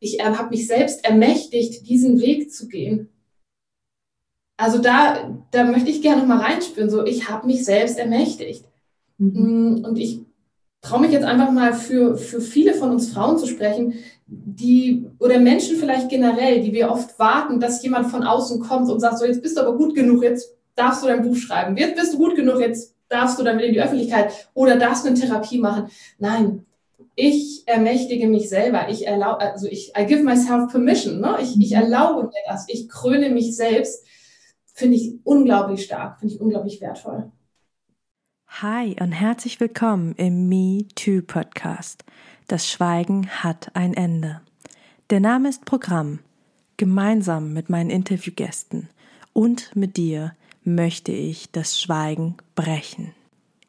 ich äh, habe mich selbst ermächtigt, diesen Weg zu gehen. Also da, da möchte ich gerne noch mal reinspüren, so ich habe mich selbst ermächtigt. Mhm. Mm, und ich traue mich jetzt einfach mal für, für viele von uns Frauen zu sprechen, die oder Menschen vielleicht generell, die wir oft warten, dass jemand von außen kommt und sagt, so jetzt bist du aber gut genug, jetzt darfst du dein Buch schreiben, jetzt bist du gut genug, jetzt darfst du damit in die Öffentlichkeit oder darfst du eine Therapie machen. Nein, ich ermächtige mich selber. Ich erlaube, also ich, I give myself permission. Ne? Ich, ich mhm. erlaube mir das. Ich kröne mich selbst. Finde ich unglaublich stark, finde ich unglaublich wertvoll. Hi und herzlich willkommen im Me Too Podcast. Das Schweigen hat ein Ende. Der Name ist Programm. Gemeinsam mit meinen Interviewgästen und mit dir möchte ich das Schweigen brechen.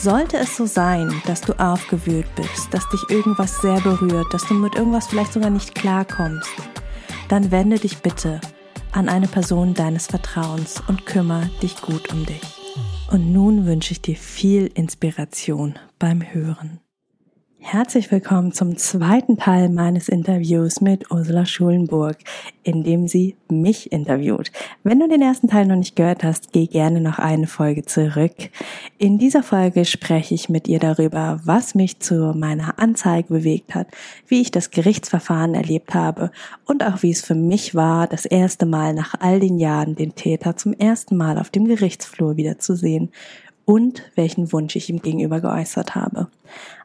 Sollte es so sein, dass du aufgewühlt bist, dass dich irgendwas sehr berührt, dass du mit irgendwas vielleicht sogar nicht klarkommst, dann wende dich bitte an eine Person deines Vertrauens und kümmere dich gut um dich. Und nun wünsche ich dir viel Inspiration beim Hören. Herzlich willkommen zum zweiten Teil meines Interviews mit Ursula Schulenburg, in dem sie mich interviewt. Wenn du den ersten Teil noch nicht gehört hast, geh gerne noch eine Folge zurück. In dieser Folge spreche ich mit ihr darüber, was mich zu meiner Anzeige bewegt hat, wie ich das Gerichtsverfahren erlebt habe und auch wie es für mich war, das erste Mal nach all den Jahren den Täter zum ersten Mal auf dem Gerichtsflur wiederzusehen und welchen Wunsch ich ihm gegenüber geäußert habe.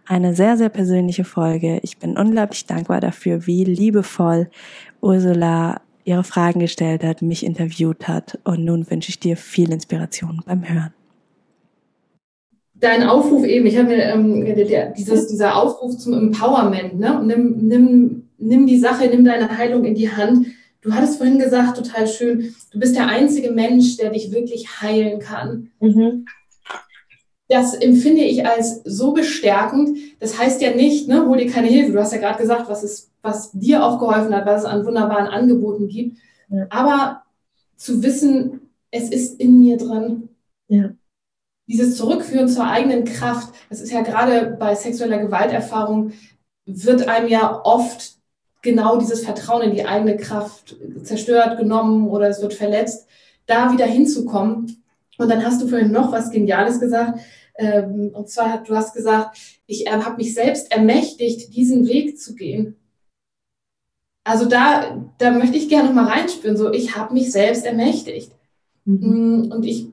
Eine sehr, sehr persönliche Folge. Ich bin unglaublich dankbar dafür, wie liebevoll Ursula ihre Fragen gestellt hat, mich interviewt hat. Und nun wünsche ich dir viel Inspiration beim Hören. Dein Aufruf eben, ich habe mir ähm, dieses, dieser Aufruf zum Empowerment, ne? nimm, nimm, nimm die Sache, nimm deine Heilung in die Hand. Du hattest vorhin gesagt, total schön, du bist der einzige Mensch, der dich wirklich heilen kann. Mhm das empfinde ich als so bestärkend. Das heißt ja nicht, ne, hol dir keine Hilfe. Du hast ja gerade gesagt, was, es, was dir auch geholfen hat, was es an wunderbaren Angeboten gibt. Ja. Aber zu wissen, es ist in mir drin. Ja. Dieses Zurückführen zur eigenen Kraft, das ist ja gerade bei sexueller Gewalterfahrung, wird einem ja oft genau dieses Vertrauen in die eigene Kraft zerstört, genommen oder es wird verletzt, da wieder hinzukommen. Und dann hast du vorhin noch was Geniales gesagt, ähm, und zwar, du hast gesagt, ich äh, habe mich selbst ermächtigt, diesen Weg zu gehen. Also da, da möchte ich gerne noch mal reinspüren, so ich habe mich selbst ermächtigt. Mhm. Mm, und ich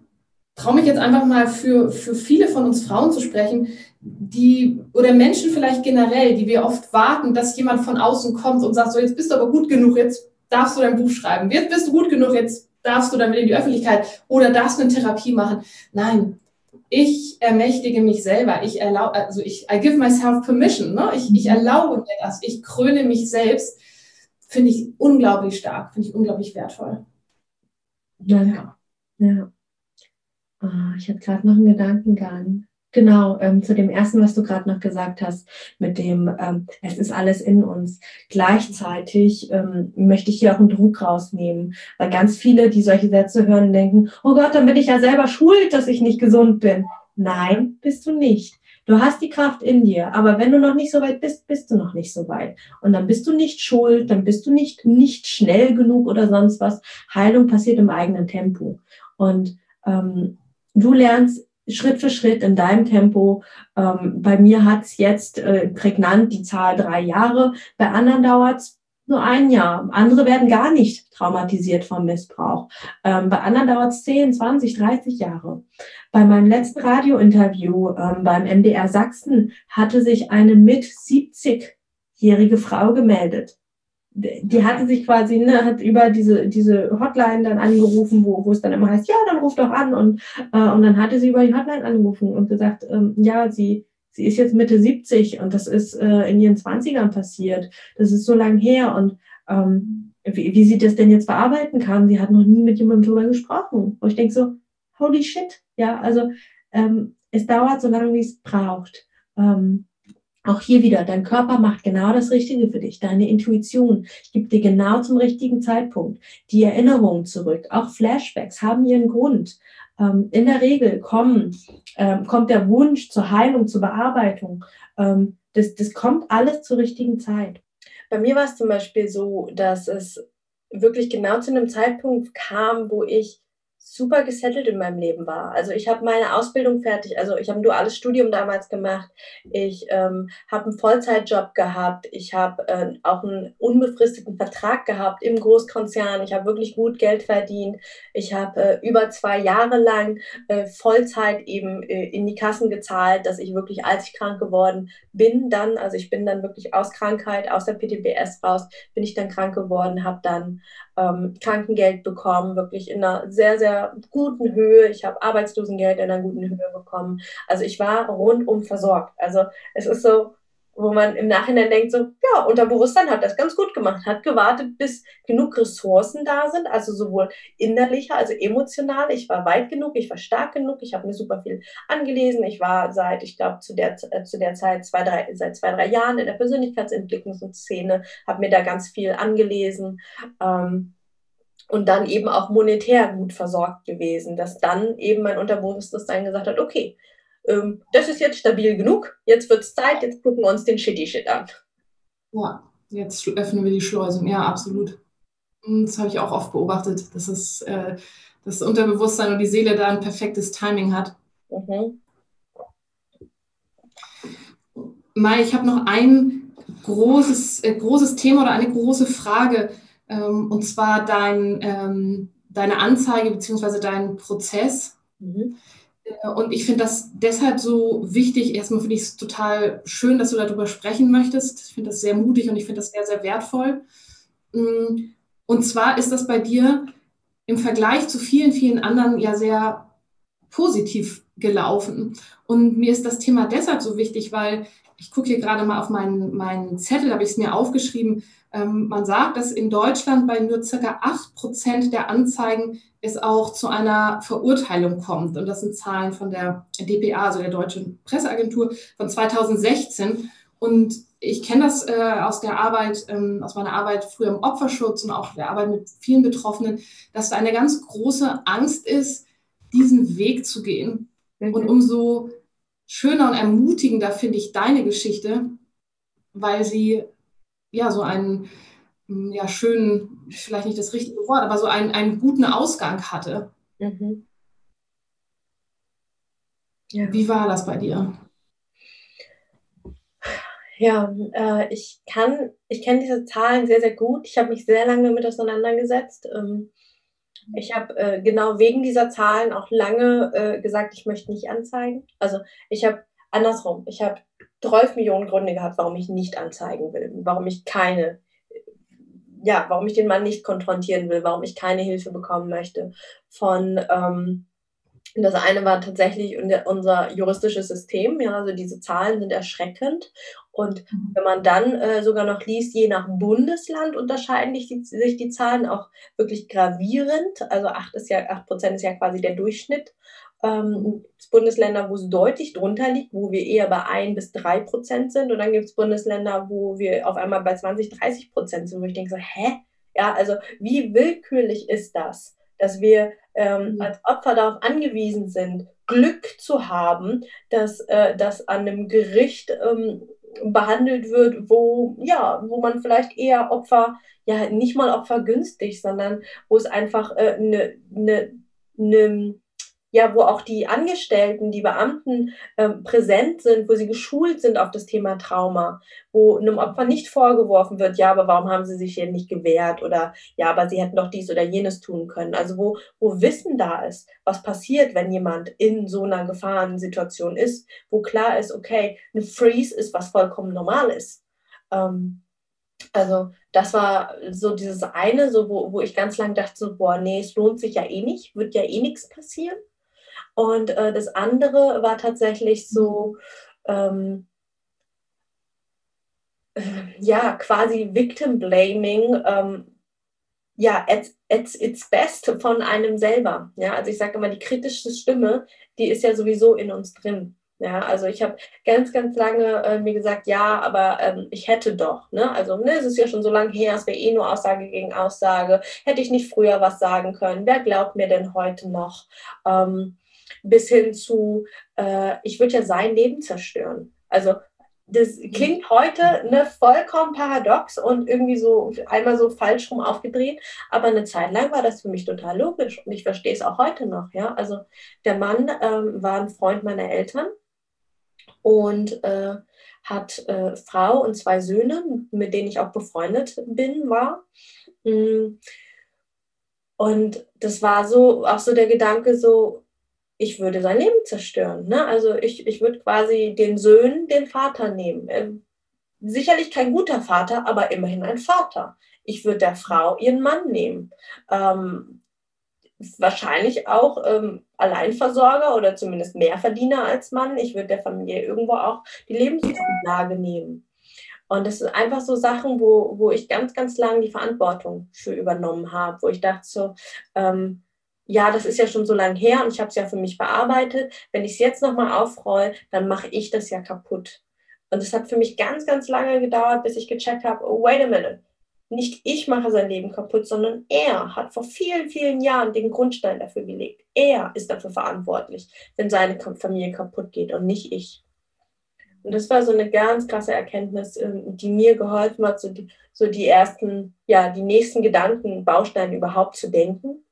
traue mich jetzt einfach mal für, für viele von uns Frauen zu sprechen, die oder Menschen vielleicht generell, die wir oft warten, dass jemand von außen kommt und sagt, so jetzt bist du aber gut genug, jetzt darfst du dein Buch schreiben, jetzt bist du gut genug, jetzt darfst du damit in die Öffentlichkeit oder darfst du eine Therapie machen. Nein, ich ermächtige mich selber. Ich erlaube, also ich, I give myself permission. Ne? Ich, ich mhm. erlaube mir das. Ich kröne mich selbst. Finde ich unglaublich stark. Finde ich unglaublich wertvoll. Ja, ja. ja. Oh, ich hatte gerade noch einen Gedankengang. Genau, ähm, zu dem ersten, was du gerade noch gesagt hast, mit dem, ähm, es ist alles in uns. Gleichzeitig ähm, möchte ich hier auch einen Druck rausnehmen, weil ganz viele, die solche Sätze hören, denken, oh Gott, dann bin ich ja selber schuld, dass ich nicht gesund bin. Nein, bist du nicht. Du hast die Kraft in dir, aber wenn du noch nicht so weit bist, bist du noch nicht so weit. Und dann bist du nicht schuld, dann bist du nicht, nicht schnell genug oder sonst was. Heilung passiert im eigenen Tempo. Und ähm, du lernst Schritt für Schritt in deinem Tempo. Ähm, bei mir hat es jetzt äh, prägnant die Zahl drei Jahre. Bei anderen dauert es nur ein Jahr. Andere werden gar nicht traumatisiert vom Missbrauch. Ähm, bei anderen dauert es 10, 20, 30 Jahre. Bei meinem letzten Radiointerview ähm, beim MDR Sachsen hatte sich eine mit 70-jährige Frau gemeldet. Die hatte sich quasi, ne, hat über diese, diese Hotline dann angerufen, wo, wo es dann immer heißt, ja, dann ruf doch an. Und, äh, und dann hatte sie über die Hotline angerufen und gesagt, ähm, ja, sie, sie ist jetzt Mitte 70 und das ist äh, in ihren 20ern passiert. Das ist so lang her und ähm, wie, wie sie das denn jetzt verarbeiten kann. Sie hat noch nie mit jemandem drüber gesprochen. Und ich denke so, holy shit. Ja, also ähm, es dauert so lange, wie es braucht. Ähm, auch hier wieder, dein Körper macht genau das Richtige für dich. Deine Intuition gibt dir genau zum richtigen Zeitpunkt die Erinnerungen zurück. Auch Flashbacks haben ihren Grund. Ähm, in der Regel kommen, ähm, kommt der Wunsch zur Heilung, zur Bearbeitung. Ähm, das, das kommt alles zur richtigen Zeit. Bei mir war es zum Beispiel so, dass es wirklich genau zu einem Zeitpunkt kam, wo ich super gesettelt in meinem Leben war. Also ich habe meine Ausbildung fertig, also ich habe ein duales Studium damals gemacht, ich ähm, habe einen Vollzeitjob gehabt, ich habe äh, auch einen unbefristeten Vertrag gehabt im Großkonzern, ich habe wirklich gut Geld verdient, ich habe äh, über zwei Jahre lang äh, Vollzeit eben äh, in die Kassen gezahlt, dass ich wirklich, als ich krank geworden bin, dann, also ich bin dann wirklich aus Krankheit, aus der PTBS raus, bin ich dann krank geworden, habe dann ähm, Krankengeld bekommen, wirklich in einer sehr, sehr guten Höhe. Ich habe Arbeitslosengeld in einer guten Höhe bekommen. Also ich war rundum versorgt. Also es ist so, wo man im Nachhinein denkt, so, ja, Unterbewusstsein hat das ganz gut gemacht, hat gewartet, bis genug Ressourcen da sind, also sowohl innerlicher, also emotional. Ich war weit genug, ich war stark genug, ich habe mir super viel angelesen. Ich war seit, ich glaube, zu der, äh, zu der Zeit zwei, drei, seit zwei, drei Jahren in der Persönlichkeitsentwicklungsszene, habe mir da ganz viel angelesen. Ähm, und dann eben auch monetär gut versorgt gewesen, dass dann eben mein Unterbewusstsein gesagt hat, okay, ähm, das ist jetzt stabil genug, jetzt wird es Zeit, jetzt gucken wir uns den Shitty Shit an. Ja, jetzt öffnen wir die Schleusen, ja, absolut. Hm, das habe ich auch oft beobachtet, dass es, äh, das Unterbewusstsein und die Seele da ein perfektes Timing hat. Mhm. Mai, ich habe noch ein großes, äh, großes Thema oder eine große Frage, ähm, und zwar dein, ähm, deine Anzeige bzw. dein Prozess. Mhm. Äh, und ich finde das deshalb so wichtig. Erstmal finde ich es total schön, dass du darüber sprechen möchtest. Ich finde das sehr mutig und ich finde das sehr, sehr wertvoll. Mm, und zwar ist das bei dir im Vergleich zu vielen, vielen anderen ja sehr positiv gelaufen. Und mir ist das Thema deshalb so wichtig, weil ich gucke hier gerade mal auf meinen, meinen Zettel, habe ich es mir aufgeschrieben. Ähm, man sagt, dass in Deutschland bei nur circa 8 Prozent der Anzeigen es auch zu einer Verurteilung kommt. Und das sind Zahlen von der DPA, also der Deutschen Presseagentur von 2016. Und ich kenne das äh, aus der Arbeit, ähm, aus meiner Arbeit früher im Opferschutz und auch der Arbeit mit vielen Betroffenen, dass da eine ganz große Angst ist, diesen Weg zu gehen. Und umso schöner und ermutigender finde ich deine Geschichte, weil sie ja so einen hm, ja, schönen, vielleicht nicht das richtige Wort, aber so einen, einen guten Ausgang hatte. Mhm. Ja. Wie war das bei dir? Ja, äh, ich kann, ich kenne diese Zahlen sehr, sehr gut. Ich habe mich sehr lange damit auseinandergesetzt. Ähm, ich habe äh, genau wegen dieser Zahlen auch lange äh, gesagt, ich möchte nicht anzeigen. Also ich habe andersrum, ich habe 12 Millionen Gründe gehabt, warum ich nicht anzeigen will, warum ich keine, ja, warum ich den Mann nicht konfrontieren will, warum ich keine Hilfe bekommen möchte. Von ähm, das eine war tatsächlich unser juristisches System, ja, also diese Zahlen sind erschreckend. Und mhm. wenn man dann äh, sogar noch liest, je nach Bundesland unterscheiden sich die, sich die Zahlen auch wirklich gravierend. Also 8 ist ja, 8 Prozent ist ja quasi der Durchschnitt ähm, Bundesländer, wo es deutlich drunter liegt, wo wir eher bei 1 bis 3 Prozent sind. Und dann gibt es Bundesländer, wo wir auf einmal bei 20, 30 Prozent sind, wo ich denke so, hä? Ja, also wie willkürlich ist das, dass wir ähm, mhm. als Opfer darauf angewiesen sind, Glück zu haben, dass äh, das an einem Gericht ähm, behandelt wird, wo, ja, wo man vielleicht eher Opfer, ja, nicht mal Opfer günstig, sondern wo es einfach eine äh, ne, ne, ne ja, wo auch die Angestellten, die Beamten ähm, präsent sind, wo sie geschult sind auf das Thema Trauma, wo einem Opfer nicht vorgeworfen wird, ja, aber warum haben sie sich hier nicht gewehrt oder ja, aber sie hätten doch dies oder jenes tun können. Also wo, wo Wissen da ist, was passiert, wenn jemand in so einer Gefahrensituation ist, wo klar ist, okay, ein Freeze ist was vollkommen normal ist. Ähm, also das war so dieses eine, so wo, wo ich ganz lang dachte, so, boah, nee, es lohnt sich ja eh nicht, wird ja eh nichts passieren. Und äh, das andere war tatsächlich so, ähm, äh, ja, quasi Victim Blaming, ähm, ja, at, at its best von einem selber. Ja, also ich sage immer, die kritische Stimme, die ist ja sowieso in uns drin. Ja, also ich habe ganz, ganz lange äh, mir gesagt, ja, aber ähm, ich hätte doch. Ne? Also ne, es ist ja schon so lange her, es wäre eh nur Aussage gegen Aussage. Hätte ich nicht früher was sagen können? Wer glaubt mir denn heute noch? Ähm, bis hin zu, äh, ich würde ja sein Leben zerstören. Also das klingt heute ne, vollkommen paradox und irgendwie so einmal so falsch rum aufgedreht, aber eine Zeit lang war das für mich total logisch und ich verstehe es auch heute noch. Ja, also der Mann ähm, war ein Freund meiner Eltern und äh, hat äh, Frau und zwei Söhne, mit denen ich auch befreundet bin, war. Mm. Und das war so auch so der Gedanke, so ich würde sein Leben zerstören. Ne? Also ich, ich würde quasi den Söhnen den Vater nehmen. Ähm, sicherlich kein guter Vater, aber immerhin ein Vater. Ich würde der Frau ihren Mann nehmen. Ähm, wahrscheinlich auch ähm, Alleinversorger oder zumindest Mehrverdiener als Mann. Ich würde der Familie irgendwo auch die Lebensgrundlage nehmen. Und das sind einfach so Sachen, wo, wo ich ganz, ganz lange die Verantwortung für übernommen habe, wo ich dachte so, ähm, ja, das ist ja schon so lange her und ich habe es ja für mich bearbeitet. Wenn ich es jetzt nochmal aufroll, dann mache ich das ja kaputt. Und es hat für mich ganz, ganz lange gedauert, bis ich gecheckt habe, oh, wait a minute, nicht ich mache sein Leben kaputt, sondern er hat vor vielen, vielen Jahren den Grundstein dafür gelegt. Er ist dafür verantwortlich, wenn seine Familie kaputt geht und nicht ich. Und das war so eine ganz krasse Erkenntnis, ähm, die mir geholfen hat, so die, so die ersten, ja, die nächsten Gedanken, Bausteine überhaupt zu denken.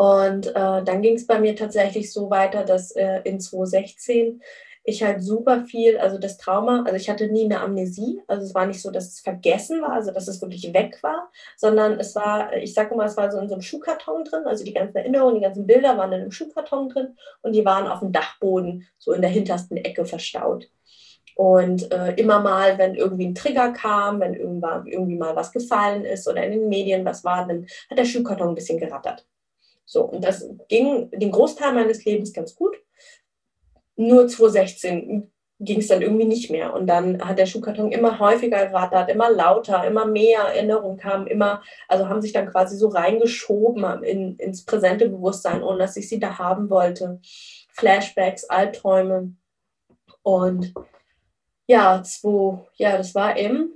Und äh, dann ging es bei mir tatsächlich so weiter, dass äh, in 2016 ich halt super viel, also das Trauma, also ich hatte nie eine Amnesie, also es war nicht so, dass es vergessen war, also dass es wirklich weg war, sondern es war, ich sage mal, es war so in so einem Schuhkarton drin, also die ganzen Erinnerungen, die ganzen Bilder waren in einem Schuhkarton drin und die waren auf dem Dachboden so in der hintersten Ecke verstaut. Und äh, immer mal, wenn irgendwie ein Trigger kam, wenn irgendwann, irgendwie mal was gefallen ist oder in den Medien was war, dann hat der Schuhkarton ein bisschen gerattert. So, und das ging den Großteil meines Lebens ganz gut nur 2016 ging es dann irgendwie nicht mehr. Und dann hat der Schuhkarton immer häufiger gerattert, immer lauter, immer mehr Erinnerungen kamen, immer, also haben sich dann quasi so reingeschoben in, ins präsente Bewusstsein, ohne dass ich sie da haben wollte. Flashbacks, Albträume. Und ja, zwei, ja, das war im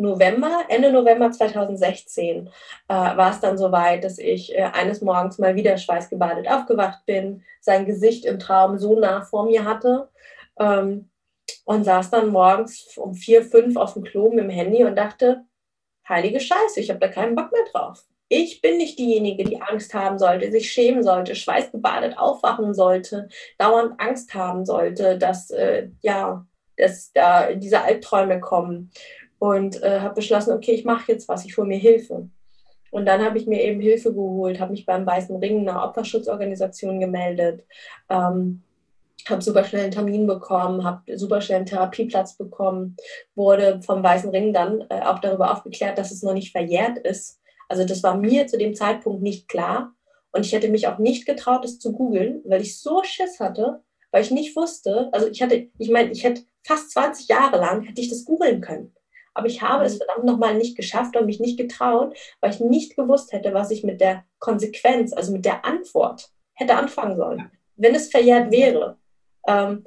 November, Ende November 2016 äh, war es dann soweit, dass ich äh, eines Morgens mal wieder schweißgebadet aufgewacht bin, sein Gesicht im Traum so nah vor mir hatte ähm, und saß dann morgens um vier, fünf auf dem Klo mit dem Handy und dachte, heilige Scheiße, ich habe da keinen Bock mehr drauf. Ich bin nicht diejenige, die Angst haben sollte, sich schämen sollte, schweißgebadet aufwachen sollte, dauernd Angst haben sollte, dass äh, ja, dass da diese Albträume kommen und äh, habe beschlossen, okay, ich mache jetzt was, ich hole mir Hilfe. Und dann habe ich mir eben Hilfe geholt, habe mich beim Weißen Ring, einer Opferschutzorganisation, gemeldet, ähm, habe super schnell einen Termin bekommen, habe super schnell einen Therapieplatz bekommen, wurde vom Weißen Ring dann äh, auch darüber aufgeklärt, dass es noch nicht verjährt ist. Also das war mir zu dem Zeitpunkt nicht klar. Und ich hätte mich auch nicht getraut, es zu googeln, weil ich so Schiss hatte, weil ich nicht wusste, also ich hatte, ich meine, ich hätte fast 20 Jahre lang, hätte ich das googeln können. Aber ich habe es mhm. verdammt nochmal nicht geschafft und mich nicht getraut, weil ich nicht gewusst hätte, was ich mit der Konsequenz, also mit der Antwort hätte anfangen sollen. Wenn es verjährt wäre, ähm,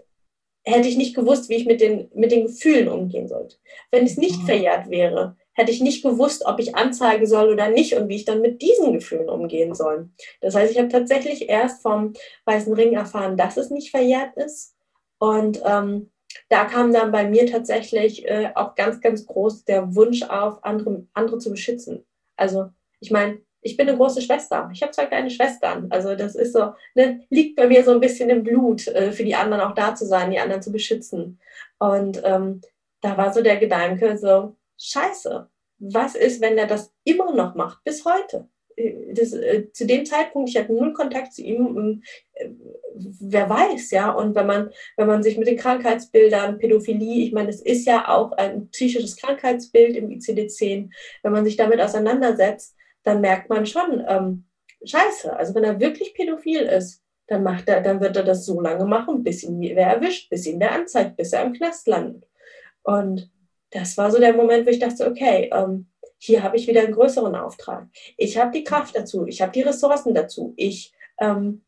hätte ich nicht gewusst, wie ich mit den, mit den Gefühlen umgehen sollte. Wenn es nicht mhm. verjährt wäre, hätte ich nicht gewusst, ob ich anzeigen soll oder nicht und wie ich dann mit diesen Gefühlen umgehen soll. Das heißt, ich habe tatsächlich erst vom Weißen Ring erfahren, dass es nicht verjährt ist. Und ähm, da kam dann bei mir tatsächlich äh, auch ganz, ganz groß der Wunsch auf, andere, andere zu beschützen. Also ich meine, ich bin eine große Schwester. Ich habe zwei kleine Schwestern. Also das ist so, ne, liegt bei mir so ein bisschen im Blut, äh, für die anderen auch da zu sein, die anderen zu beschützen. Und ähm, da war so der Gedanke so, scheiße, was ist, wenn er das immer noch macht, bis heute? Das, äh, zu dem Zeitpunkt, ich hatte null Kontakt zu ihm, äh, wer weiß, ja. Und wenn man, wenn man sich mit den Krankheitsbildern, Pädophilie, ich meine, es ist ja auch ein psychisches Krankheitsbild im ICD-10, wenn man sich damit auseinandersetzt, dann merkt man schon, ähm, scheiße, also wenn er wirklich pädophil ist, dann macht er, dann wird er das so lange machen, bis ihn wer erwischt, bis ihn wer anzeigt, bis er im Knast landet. Und das war so der Moment, wo ich dachte, okay, ähm, hier habe ich wieder einen größeren Auftrag. Ich habe die Kraft dazu, ich habe die Ressourcen dazu, ich ähm,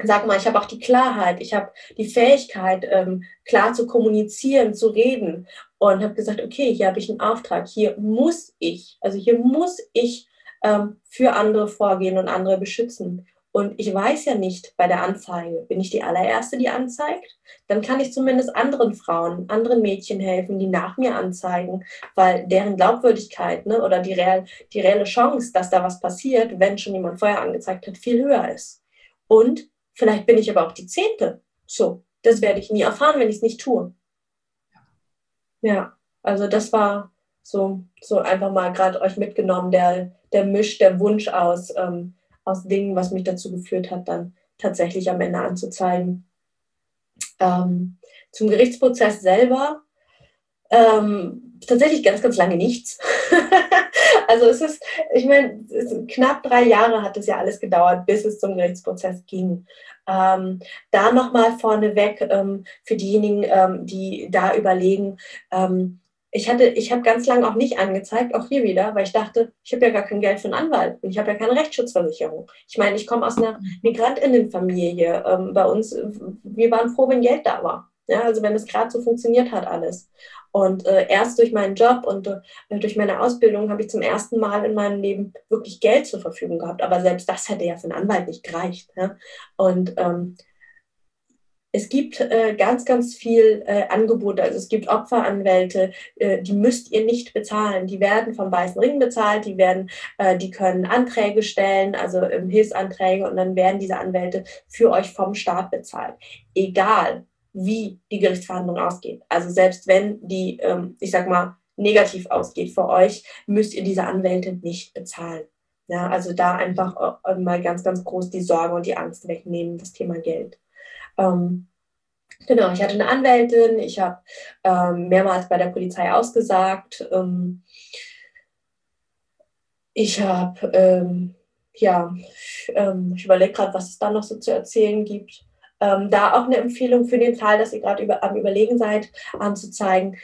sag mal, ich habe auch die Klarheit, ich habe die Fähigkeit, ähm, klar zu kommunizieren, zu reden und habe gesagt, okay, hier habe ich einen Auftrag, hier muss ich, also hier muss ich ähm, für andere vorgehen und andere beschützen. Und ich weiß ja nicht bei der Anzeige, bin ich die allererste, die anzeigt? Dann kann ich zumindest anderen Frauen, anderen Mädchen helfen, die nach mir anzeigen, weil deren Glaubwürdigkeit ne, oder die, real, die reelle Chance, dass da was passiert, wenn schon jemand vorher angezeigt hat, viel höher ist. Und vielleicht bin ich aber auch die Zehnte. So, das werde ich nie erfahren, wenn ich es nicht tue. Ja, also das war so, so einfach mal gerade euch mitgenommen, der, der Misch, der Wunsch aus. Ähm, aus Dingen, was mich dazu geführt hat, dann tatsächlich am Ende anzuzeigen. Ähm, zum Gerichtsprozess selber ähm, tatsächlich ganz, ganz lange nichts. also es ist, ich meine, knapp drei Jahre hat es ja alles gedauert, bis es zum Gerichtsprozess ging. Ähm, da nochmal vorneweg ähm, für diejenigen, ähm, die da überlegen, ähm, ich hatte, ich habe ganz lange auch nicht angezeigt, auch hier wieder, weil ich dachte, ich habe ja gar kein Geld für einen Anwalt und ich habe ja keine Rechtsschutzversicherung. Ich meine, ich komme aus einer Migrantinnenfamilie. Ähm, bei uns, wir waren froh, wenn Geld da war. Ja, also wenn es gerade so funktioniert hat alles. Und äh, erst durch meinen Job und äh, durch meine Ausbildung habe ich zum ersten Mal in meinem Leben wirklich Geld zur Verfügung gehabt. Aber selbst das hätte ja für einen Anwalt nicht gereicht. Ja? Und ähm, es gibt äh, ganz, ganz viel äh, Angebote. Also es gibt Opferanwälte, äh, die müsst ihr nicht bezahlen. Die werden vom Weißen Ring bezahlt, die werden, äh, die können Anträge stellen, also ähm, Hilfsanträge, und dann werden diese Anwälte für euch vom Staat bezahlt. Egal, wie die Gerichtsverhandlung ausgeht. Also selbst wenn die, ähm, ich sag mal, negativ ausgeht für euch, müsst ihr diese Anwälte nicht bezahlen. Ja, also da einfach äh, mal ganz, ganz groß die Sorge und die Angst wegnehmen, das Thema Geld. Ähm, genau, ich hatte eine Anwältin, ich habe ähm, mehrmals bei der Polizei ausgesagt. Ähm, ich habe, ähm, ja, ähm, ich überlege gerade, was es da noch so zu erzählen gibt. Ähm, da auch eine Empfehlung für den Fall, dass ihr gerade über, am Überlegen seid, anzuzeigen.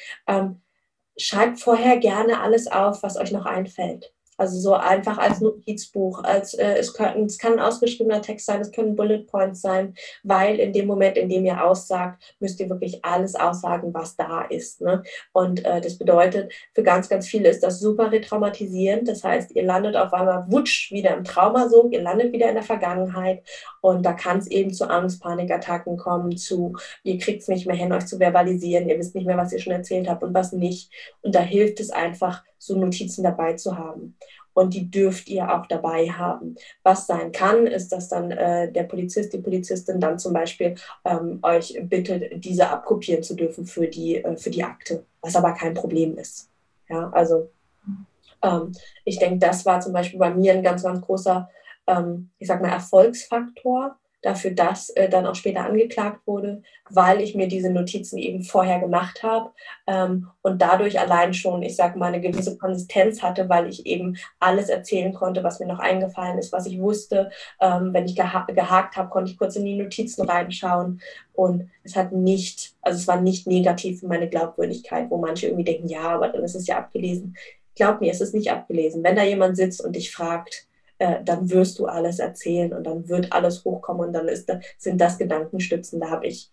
schreibt vorher gerne alles auf, was euch noch einfällt. Also so einfach als Notizbuch, als äh, es, können, es kann ein ausgeschriebener Text sein, es können Bullet Points sein, weil in dem Moment, in dem ihr aussagt, müsst ihr wirklich alles aussagen, was da ist. Ne? Und äh, das bedeutet, für ganz, ganz viele ist das super retraumatisierend. Das heißt, ihr landet auf einmal wutsch wieder im Traumasog, ihr landet wieder in der Vergangenheit und da kann es eben zu Angst, Panikattacken kommen, zu ihr kriegt es nicht mehr hin, euch zu verbalisieren, ihr wisst nicht mehr, was ihr schon erzählt habt und was nicht. Und da hilft es einfach, so Notizen dabei zu haben. Und die dürft ihr auch dabei haben. Was sein kann, ist, dass dann äh, der Polizist, die Polizistin dann zum Beispiel ähm, euch bittet, diese abkopieren zu dürfen für die, äh, für die Akte, was aber kein Problem ist. Ja, also ähm, ich denke, das war zum Beispiel bei mir ein ganz, ganz großer, ähm, ich sag mal, Erfolgsfaktor, dafür, dass äh, dann auch später angeklagt wurde, weil ich mir diese Notizen eben vorher gemacht habe ähm, und dadurch allein schon, ich sage mal, eine gewisse Konsistenz hatte, weil ich eben alles erzählen konnte, was mir noch eingefallen ist, was ich wusste. Ähm, wenn ich geha gehakt habe, konnte ich kurz in die Notizen reinschauen und es hat nicht, also es war nicht negativ für meine Glaubwürdigkeit, wo manche irgendwie denken, ja, aber dann ist es ja abgelesen. Glaub mir, es ist nicht abgelesen. Wenn da jemand sitzt und dich fragt, äh, dann wirst du alles erzählen und dann wird alles hochkommen und dann ist, sind das Gedankenstützen. Da habe ich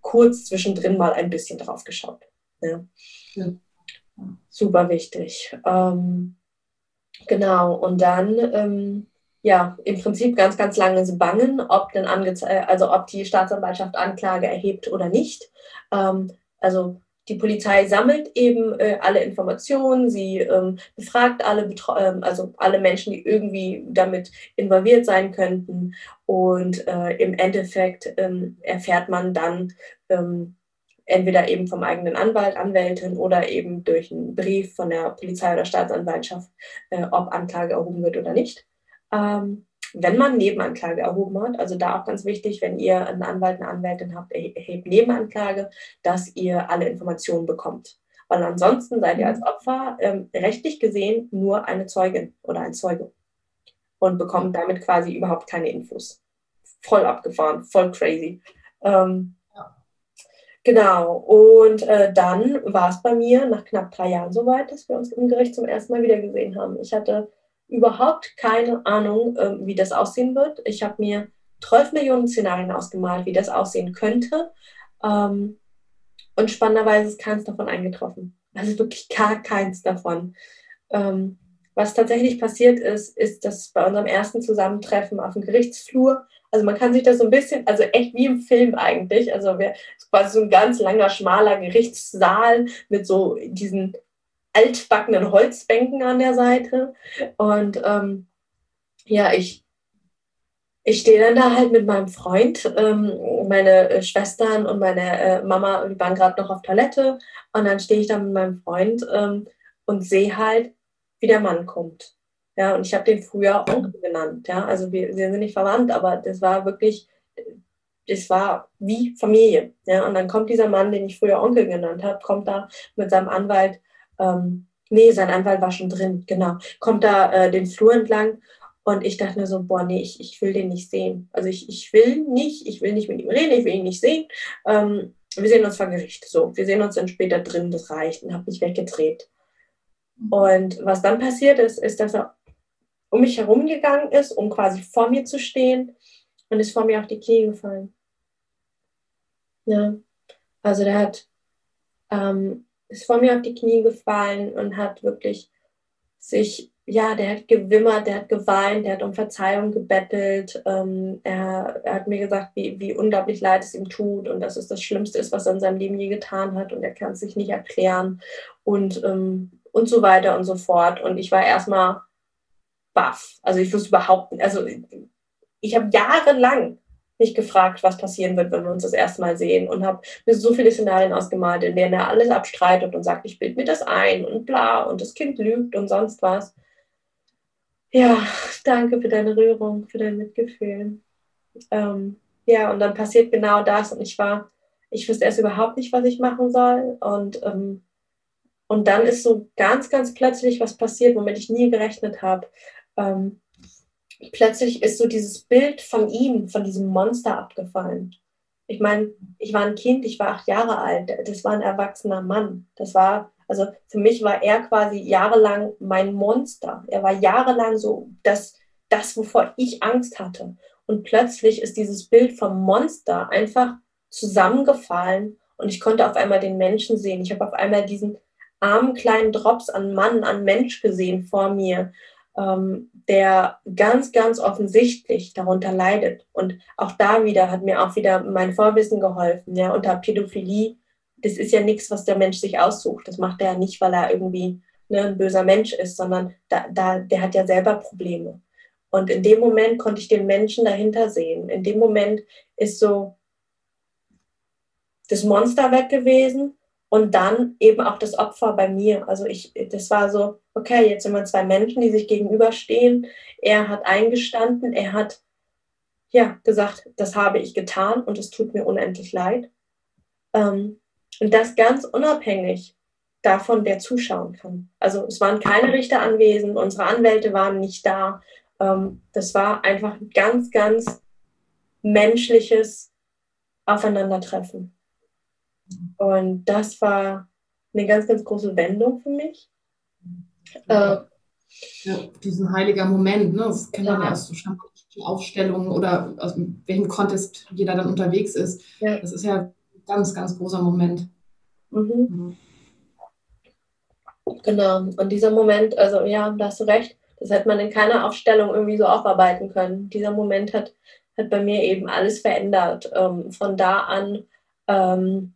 kurz zwischendrin mal ein bisschen drauf geschaut. Ja. Ja. Super wichtig. Ähm, genau, und dann, ähm, ja, im Prinzip ganz, ganz lange bangen, ob denn also ob die Staatsanwaltschaft Anklage erhebt oder nicht. Ähm, also die Polizei sammelt eben äh, alle Informationen, sie ähm, befragt alle, Betro ähm, also alle Menschen, die irgendwie damit involviert sein könnten. Und äh, im Endeffekt ähm, erfährt man dann ähm, entweder eben vom eigenen Anwalt, Anwältin oder eben durch einen Brief von der Polizei oder Staatsanwaltschaft, äh, ob Anklage erhoben wird oder nicht. Ähm, wenn man Nebenanklage erhoben hat, also da auch ganz wichtig, wenn ihr einen Anwalt, eine Anwältin habt, erhebt Nebenanklage, dass ihr alle Informationen bekommt. Weil ansonsten seid ihr als mhm. Opfer ähm, rechtlich gesehen nur eine Zeugin oder ein Zeuge und bekommt damit quasi überhaupt keine Infos. Voll abgefahren, voll crazy. Ähm, ja. Genau, und äh, dann war es bei mir nach knapp drei Jahren soweit, dass wir uns im Gericht zum ersten Mal wieder gesehen haben. Ich hatte überhaupt keine Ahnung, äh, wie das aussehen wird. Ich habe mir 12 Millionen Szenarien ausgemalt, wie das aussehen könnte. Ähm, und spannenderweise ist keins davon eingetroffen. Also wirklich gar keins davon. Ähm, was tatsächlich passiert ist, ist, dass bei unserem ersten Zusammentreffen auf dem Gerichtsflur, also man kann sich das so ein bisschen, also echt wie im Film eigentlich, also wir, quasi so ein ganz langer, schmaler Gerichtssaal mit so diesen altbackenen Holzbänken an der Seite. Und ähm, ja, ich, ich stehe dann da halt mit meinem Freund, ähm, meine äh, Schwestern und meine äh, Mama, die waren gerade noch auf Toilette. Und dann stehe ich da mit meinem Freund ähm, und sehe halt, wie der Mann kommt. Ja, und ich habe den früher Onkel genannt. Ja, also wir, wir sind nicht verwandt, aber das war wirklich, das war wie Familie. Ja, und dann kommt dieser Mann, den ich früher Onkel genannt habe, kommt da mit seinem Anwalt ähm, nee, sein Anwalt war schon drin, genau, kommt da äh, den Flur entlang und ich dachte mir so, boah, nee, ich, ich will den nicht sehen. Also ich, ich will nicht, ich will nicht mit ihm reden, ich will ihn nicht sehen. Ähm, wir sehen uns vor Gericht. So, wir sehen uns dann später drin, das reicht und habe mich weggedreht. Und was dann passiert ist, ist, dass er um mich herumgegangen ist, um quasi vor mir zu stehen und ist vor mir auf die Knie gefallen. Ja, also der hat ähm, ist vor mir auf die Knie gefallen und hat wirklich sich, ja, der hat gewimmert, der hat geweint, der hat um Verzeihung gebettelt. Ähm, er, er, hat mir gesagt, wie, wie unglaublich leid es ihm tut und dass es das Schlimmste ist, was er in seinem Leben je getan hat und er kann es sich nicht erklären und, ähm, und so weiter und so fort. Und ich war erstmal baff. Also ich wusste überhaupt nicht, also ich habe jahrelang nicht gefragt, was passieren wird, wenn wir uns das erste Mal sehen und habe mir so viele Szenarien ausgemalt, in denen er alles abstreitet und sagt, ich bilde mir das ein und bla und das Kind lügt und sonst was. Ja, danke für deine Rührung, für dein Mitgefühl. Ähm, ja, und dann passiert genau das und ich war, ich wusste erst überhaupt nicht, was ich machen soll und ähm, und dann ist so ganz, ganz plötzlich was passiert, womit ich nie gerechnet habe. Ähm, plötzlich ist so dieses Bild von ihm, von diesem Monster abgefallen. Ich meine, ich war ein Kind, ich war acht Jahre alt, das war ein erwachsener Mann. Das war, also für mich war er quasi jahrelang mein Monster. Er war jahrelang so das, das, wovor ich Angst hatte. Und plötzlich ist dieses Bild vom Monster einfach zusammengefallen und ich konnte auf einmal den Menschen sehen. Ich habe auf einmal diesen armen kleinen Drops an Mann, an Mensch gesehen vor mir ähm, der ganz, ganz offensichtlich darunter leidet. Und auch da wieder hat mir auch wieder mein Vorwissen geholfen. Ja, unter Pädophilie, das ist ja nichts, was der Mensch sich aussucht. Das macht er ja nicht, weil er irgendwie ne, ein böser Mensch ist, sondern da, da, der hat ja selber Probleme. Und in dem Moment konnte ich den Menschen dahinter sehen. In dem Moment ist so das Monster weg gewesen und dann eben auch das Opfer bei mir. Also ich, das war so, okay, jetzt sind wir zwei Menschen, die sich gegenüberstehen. Er hat eingestanden, er hat ja gesagt, das habe ich getan und es tut mir unendlich leid. Ähm, und das ganz unabhängig davon, wer zuschauen kann. Also es waren keine Richter anwesend, unsere Anwälte waren nicht da. Ähm, das war einfach ein ganz, ganz menschliches Aufeinandertreffen. Und das war eine ganz, ganz große Wendung für mich. Äh, ja, diesen heiliger Moment, ne? das kennt man ja aus so Aufstellungen oder aus welchem Contest jeder dann unterwegs ist. Ja. Das ist ja ein ganz, ganz großer Moment. Mhm. Mhm. Genau, und dieser Moment, also ja, da hast du recht, das hätte man in keiner Aufstellung irgendwie so aufarbeiten können. Dieser Moment hat, hat bei mir eben alles verändert. Ähm, von da an ähm,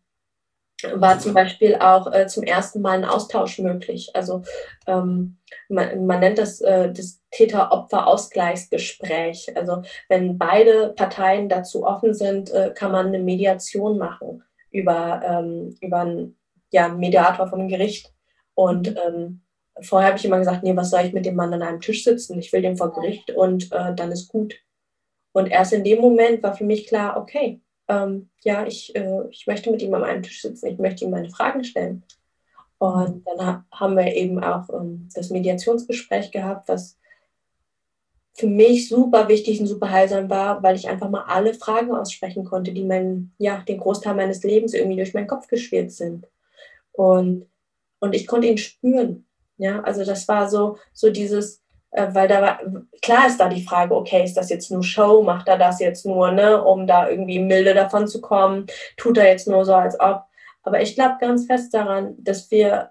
war zum Beispiel auch äh, zum ersten Mal ein Austausch möglich. Also ähm, man, man, nennt das äh, das Täter-Opfer-Ausgleichsgespräch. Also wenn beide Parteien dazu offen sind, äh, kann man eine Mediation machen über, ähm, über einen ja, Mediator vom Gericht. Und ähm, vorher habe ich immer gesagt, nee, was soll ich mit dem Mann an einem Tisch sitzen? Ich will den vor Gericht und äh, dann ist gut. Und erst in dem Moment war für mich klar, okay, ähm, ja, ich, äh, ich möchte mit ihm an einem Tisch sitzen, ich möchte ihm meine Fragen stellen. Und dann ha haben wir eben auch ähm, das Mediationsgespräch gehabt, was für mich super wichtig und super heilsam war, weil ich einfach mal alle Fragen aussprechen konnte, die mein, ja, den Großteil meines Lebens irgendwie durch meinen Kopf geschwirrt sind. Und, und ich konnte ihn spüren. Ja, also das war so, so dieses, weil da war, klar ist da die Frage, okay, ist das jetzt nur Show, macht er das jetzt nur, ne, um da irgendwie milde davon zu kommen, tut er jetzt nur so, als ob. Aber ich glaube ganz fest daran, dass wir,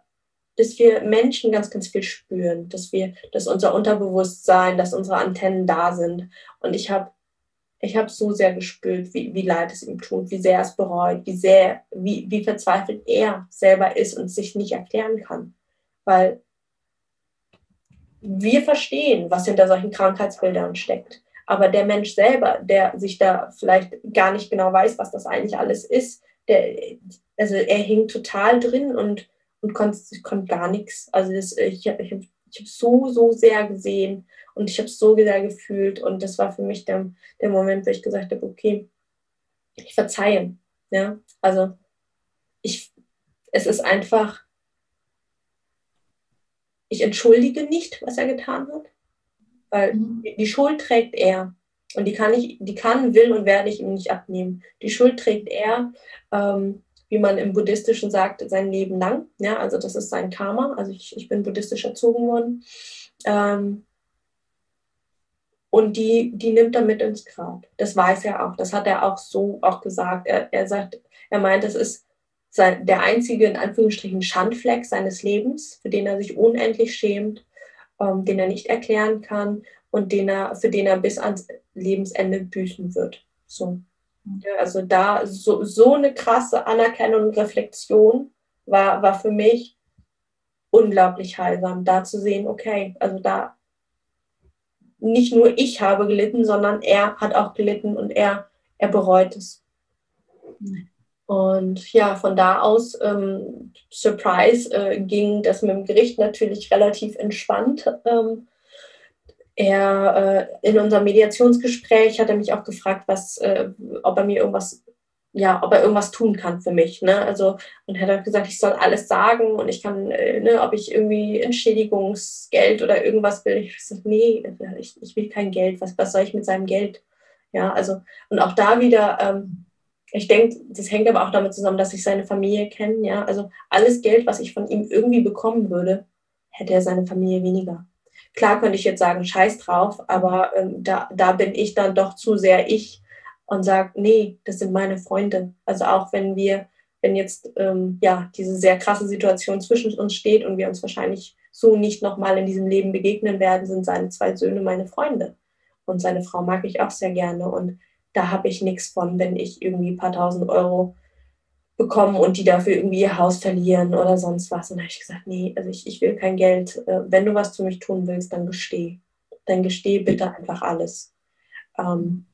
dass wir Menschen ganz, ganz viel spüren, dass wir, dass unser Unterbewusstsein, dass unsere Antennen da sind. Und ich habe ich habe so sehr gespürt, wie, wie leid es ihm tut, wie sehr er es bereut, wie sehr, wie, wie verzweifelt er selber ist und sich nicht erklären kann. Weil wir verstehen, was hinter solchen Krankheitsbildern steckt. Aber der Mensch selber, der sich da vielleicht gar nicht genau weiß, was das eigentlich alles ist, der, also er hing total drin und, und konnte, konnte gar nichts. Also das, ich, ich, ich habe so, so sehr gesehen und ich habe so sehr gefühlt. Und das war für mich der, der Moment, wo ich gesagt habe, okay, ich verzeihe. Ja? Also ich, es ist einfach ich entschuldige nicht, was er getan hat, weil mhm. die Schuld trägt er. Und die kann ich, die kann, will und werde ich ihm nicht abnehmen. Die Schuld trägt er, ähm, wie man im Buddhistischen sagt, sein Leben lang. Ja, also das ist sein Karma. Also ich, ich bin buddhistisch erzogen worden. Ähm, und die, die nimmt er mit ins Grab. Das weiß er auch. Das hat er auch so auch gesagt. Er, er sagt, er meint, es ist der einzige, in Anführungsstrichen, Schandfleck seines Lebens, für den er sich unendlich schämt, ähm, den er nicht erklären kann und den er, für den er bis ans Lebensende büßen wird. So. Also da so, so eine krasse Anerkennung und Reflexion war, war für mich unglaublich heilsam, da zu sehen, okay, also da nicht nur ich habe gelitten, sondern er hat auch gelitten und er, er bereut es. Und ja, von da aus, ähm, Surprise, äh, ging das mit dem Gericht natürlich relativ entspannt. Ähm, er äh, in unserem Mediationsgespräch hat er mich auch gefragt, was, äh, ob er mir irgendwas, ja, ob er irgendwas tun kann für mich. Ne? Also und hat gesagt, ich soll alles sagen und ich kann, äh, ne, ob ich irgendwie Entschädigungsgeld oder irgendwas will. Ich so, nee, ich, ich will kein Geld. Was, was soll ich mit seinem Geld? Ja, also und auch da wieder. Ähm, ich denke, das hängt aber auch damit zusammen, dass ich seine Familie kenne. Ja? Also alles Geld, was ich von ihm irgendwie bekommen würde, hätte er seine Familie weniger. Klar könnte ich jetzt sagen, scheiß drauf, aber ähm, da, da bin ich dann doch zu sehr ich und sage, nee, das sind meine Freunde. Also auch wenn wir, wenn jetzt ähm, ja diese sehr krasse Situation zwischen uns steht und wir uns wahrscheinlich so nicht nochmal in diesem Leben begegnen werden, sind seine zwei Söhne meine Freunde. Und seine Frau mag ich auch sehr gerne. Und da habe ich nichts von, wenn ich irgendwie ein paar tausend Euro bekomme und die dafür irgendwie ihr Haus verlieren oder sonst was. Und da habe ich gesagt, nee, also ich, ich will kein Geld. Äh, wenn du was für mich tun willst, dann gesteh. Dann gesteh bitte einfach alles. Ähm,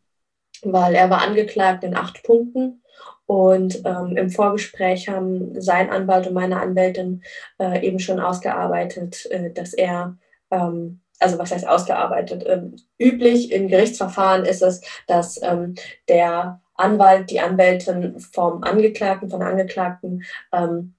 weil er war angeklagt in acht Punkten und ähm, im Vorgespräch haben sein Anwalt und meine Anwältin äh, eben schon ausgearbeitet, äh, dass er ähm, also was heißt ausgearbeitet? Ähm, üblich in Gerichtsverfahren ist es, dass ähm, der Anwalt, die Anwältin vom Angeklagten, von der Angeklagten, ähm,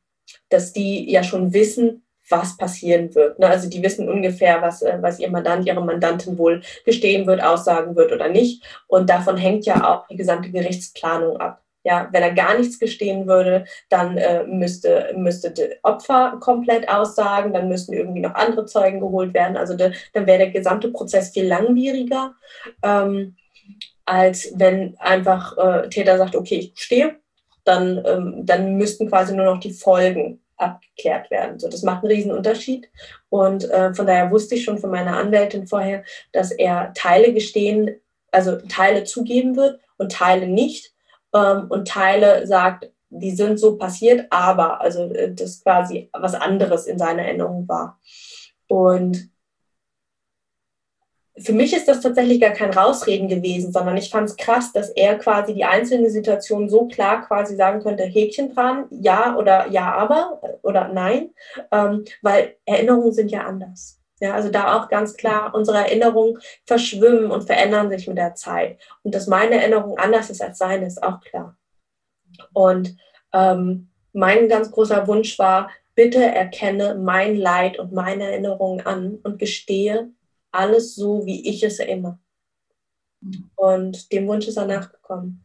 dass die ja schon wissen, was passieren wird. Ne? Also die wissen ungefähr, was, äh, was ihr Mandant, ihre Mandantin wohl gestehen wird, aussagen wird oder nicht. Und davon hängt ja auch die gesamte Gerichtsplanung ab. Ja, wenn er gar nichts gestehen würde, dann äh, müsste, müsste der Opfer komplett aussagen, dann müssten irgendwie noch andere Zeugen geholt werden. Also de, dann wäre der gesamte Prozess viel langwieriger, ähm, als wenn einfach äh, Täter sagt, okay, ich stehe, dann, ähm, dann müssten quasi nur noch die Folgen abgeklärt werden. So, das macht einen riesen Unterschied. Und äh, von daher wusste ich schon von meiner Anwältin vorher, dass er Teile gestehen, also Teile zugeben wird und Teile nicht ähm, und Teile sagt, die sind so passiert, aber, also äh, das quasi was anderes in seiner Erinnerung war. Und für mich ist das tatsächlich gar kein Rausreden gewesen, sondern ich fand es krass, dass er quasi die einzelne Situation so klar quasi sagen könnte, Häkchen dran, ja oder ja aber oder nein, ähm, weil Erinnerungen sind ja anders. Ja, also da auch ganz klar, unsere Erinnerungen verschwimmen und verändern sich mit der Zeit. Und dass meine Erinnerung anders ist als seine, ist auch klar. Und ähm, mein ganz großer Wunsch war, bitte erkenne mein Leid und meine Erinnerungen an und gestehe, alles so, wie ich es erinnere. Und dem Wunsch ist er nachgekommen.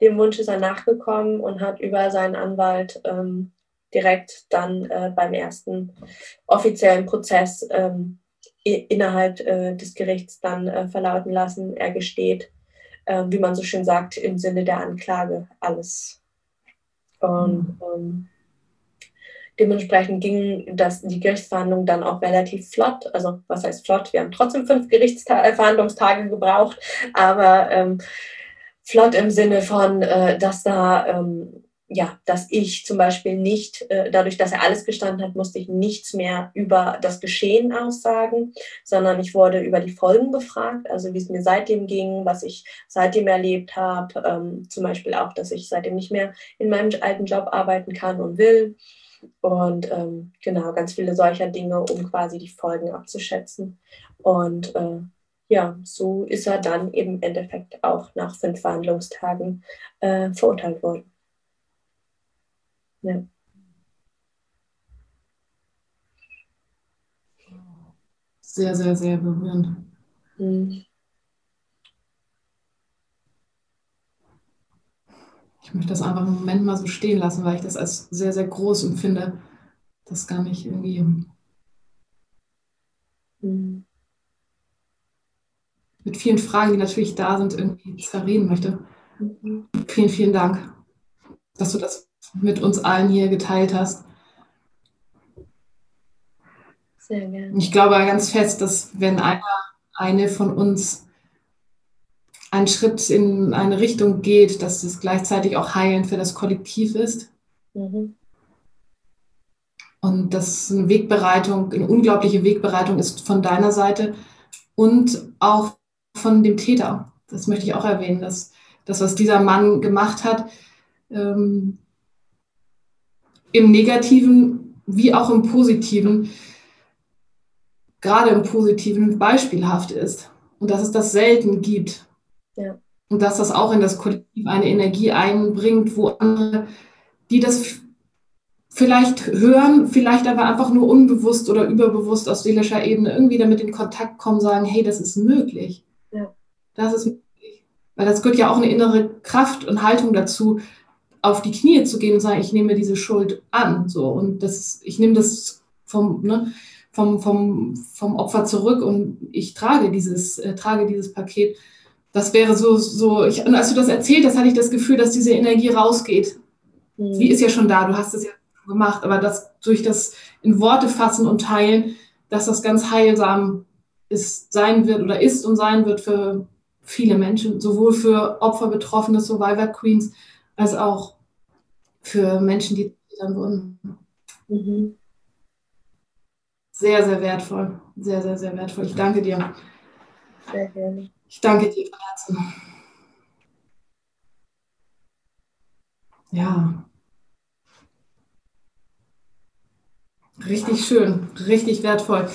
Dem Wunsch ist er nachgekommen und hat über seinen Anwalt ähm, direkt dann äh, beim ersten offiziellen Prozess ähm, innerhalb äh, des Gerichts dann äh, verlauten lassen. Er gesteht, äh, wie man so schön sagt, im Sinne der Anklage alles. Und mhm. ähm, Dementsprechend ging das, die Gerichtsverhandlung dann auch relativ flott. Also was heißt flott? Wir haben trotzdem fünf Gerichtsverhandlungstage gebraucht, aber ähm, flott im Sinne von, äh, dass da, ähm, ja, dass ich zum Beispiel nicht, äh, dadurch, dass er alles gestanden hat, musste ich nichts mehr über das Geschehen aussagen, sondern ich wurde über die Folgen befragt, also wie es mir seitdem ging, was ich seitdem erlebt habe, ähm, zum Beispiel auch, dass ich seitdem nicht mehr in meinem alten Job arbeiten kann und will und ähm, genau, ganz viele solcher Dinge, um quasi die Folgen abzuschätzen. Und äh, ja, so ist er dann eben im Endeffekt auch nach fünf Verhandlungstagen äh, verurteilt worden. Ja. Sehr, sehr, sehr berührend. Mhm. ich möchte das einfach im Moment mal so stehen lassen, weil ich das als sehr, sehr groß empfinde. Das gar nicht irgendwie mhm. mit vielen Fragen, die natürlich da sind, irgendwie zerreden möchte. Mhm. Vielen, vielen Dank, dass du das mit uns allen hier geteilt hast. Sehr gerne. Ich glaube ganz fest, dass wenn einer, eine von uns ein Schritt in eine Richtung geht, dass es gleichzeitig auch heilend für das Kollektiv ist. Mhm. Und dass eine Wegbereitung, eine unglaubliche Wegbereitung ist von deiner Seite und auch von dem Täter. Das möchte ich auch erwähnen, dass das, was dieser Mann gemacht hat, ähm, im Negativen wie auch im Positiven, gerade im Positiven beispielhaft ist. Und dass es das selten gibt. Ja. Und dass das auch in das Kollektiv eine Energie einbringt, wo andere, die das vielleicht hören, vielleicht aber einfach nur unbewusst oder überbewusst aus seelischer Ebene irgendwie damit in Kontakt kommen, sagen, hey, das ist möglich. Ja. Das ist möglich. Weil das gehört ja auch eine innere Kraft und Haltung dazu, auf die Knie zu gehen und sagen, ich nehme diese Schuld an. So, und das, ich nehme das vom, ne, vom, vom, vom Opfer zurück und ich trage dieses, äh, trage dieses Paket das wäre so, so, ich, und als du das erzählt hast, hatte ich das Gefühl, dass diese Energie rausgeht. Mhm. Sie ist ja schon da, du hast es ja gemacht, aber das durch das in Worte fassen und teilen, dass das ganz heilsam ist, sein wird oder ist und sein wird für viele Menschen, sowohl für Opfer, Betroffene, Survivor Queens, als auch für Menschen, die dann wurden. Mhm. Sehr, sehr wertvoll. Sehr, sehr, sehr wertvoll. Ich danke dir. Sehr gerne. Ich danke dir von Herzen. Ja. Richtig schön, richtig wertvoll.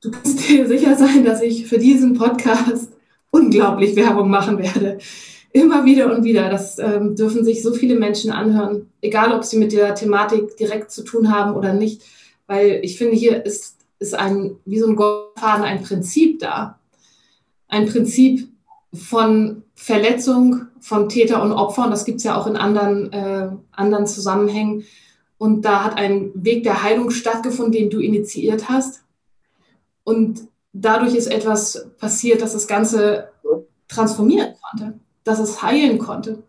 Du kannst dir sicher sein, dass ich für diesen Podcast unglaublich Werbung machen werde. Immer wieder und wieder. Das ähm, dürfen sich so viele Menschen anhören, egal ob sie mit der Thematik direkt zu tun haben oder nicht. Weil ich finde, hier ist ist ein, wie so ein Goldfaden, ein Prinzip da. Ein Prinzip von Verletzung von Täter und Opfer. Und das gibt es ja auch in anderen, äh, anderen Zusammenhängen. Und da hat ein Weg der Heilung stattgefunden, den du initiiert hast. Und dadurch ist etwas passiert, dass das Ganze transformieren konnte, dass es heilen konnte.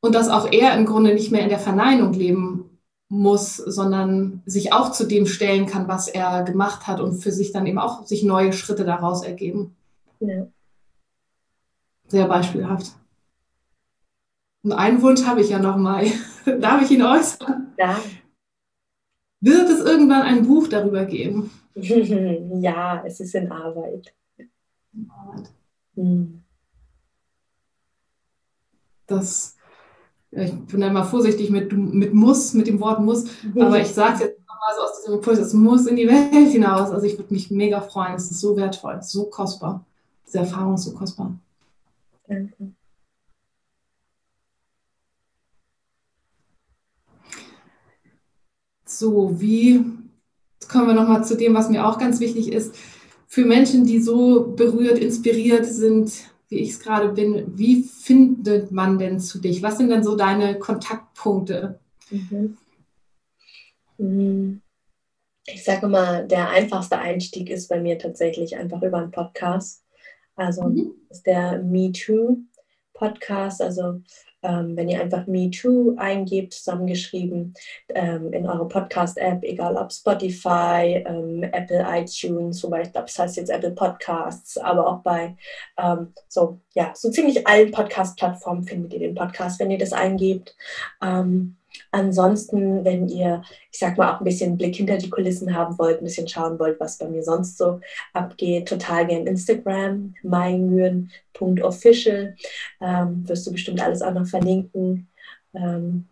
Und dass auch er im Grunde nicht mehr in der Verneinung leben muss, sondern sich auch zu dem stellen kann, was er gemacht hat und für sich dann eben auch sich neue Schritte daraus ergeben. Ja. Sehr beispielhaft. Und einen Wunsch habe ich ja noch mal. Darf ich ihn äußern? Ja. Wird es irgendwann ein Buch darüber geben? ja, es ist in Arbeit. In Arbeit. Hm. Das, ich bin da mal vorsichtig mit, mit muss, mit dem Wort muss, aber ich sage es jetzt nochmal so aus diesem Impuls, es muss in die Welt hinaus. Also ich würde mich mega freuen, es ist so wertvoll, so kostbar. Diese Erfahrung ist so kostbar. Danke. So, wie, kommen wir nochmal zu dem, was mir auch ganz wichtig ist. Für Menschen, die so berührt, inspiriert sind, wie ich es gerade bin, wie findet man denn zu dich? Was sind denn so deine Kontaktpunkte? Mhm. mhm. Ich sage mal, der einfachste Einstieg ist bei mir tatsächlich einfach über einen Podcast. Also mhm. ist der Me Too Podcast. Also ähm, wenn ihr einfach Me Too eingebt, zusammengeschrieben, ähm, in eure Podcast-App, egal ob Spotify, ähm, Apple iTunes, wobei ich glaube, das heißt jetzt Apple Podcasts, aber auch bei ähm, so, ja, so ziemlich allen Podcast-Plattformen findet ihr den Podcast, wenn ihr das eingebt. Ähm, Ansonsten, wenn ihr, ich sag mal, auch ein bisschen Blick hinter die Kulissen haben wollt, ein bisschen schauen wollt, was bei mir sonst so abgeht, total gern Instagram, meinmühen.official. Ähm, wirst du bestimmt alles auch noch verlinken. Ähm,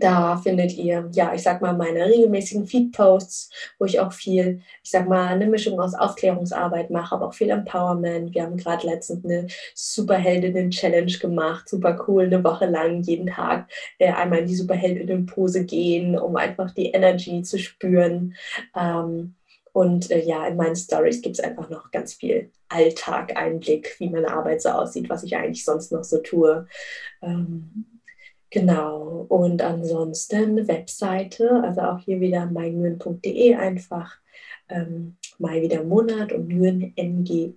da findet ihr, ja, ich sag mal, meine regelmäßigen Feed-Posts, wo ich auch viel, ich sag mal, eine Mischung aus Aufklärungsarbeit mache, aber auch viel Empowerment. Wir haben gerade letztens eine Superheldinnen-Challenge gemacht, super cool, eine Woche lang jeden Tag äh, einmal in die Superheldinnen-Pose gehen, um einfach die Energy zu spüren. Ähm, und äh, ja, in meinen Stories gibt es einfach noch ganz viel Alltag, Einblick, wie meine Arbeit so aussieht, was ich eigentlich sonst noch so tue. Ähm, Genau, und ansonsten Webseite, also auch hier wieder myguen.de einfach ähm, Mai wieder Monat und Nguyen N-G-U-Y-E-N.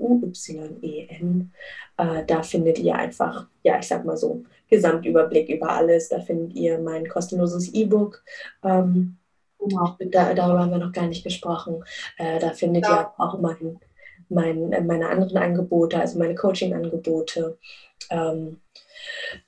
Äh, da findet ihr einfach, ja, ich sag mal so, Gesamtüberblick über alles. Da findet ihr mein kostenloses E-Book. Ähm, genau. da, darüber haben wir noch gar nicht gesprochen. Äh, da findet ja. ihr auch mein, mein, meine anderen Angebote, also meine Coaching-Angebote. Ähm,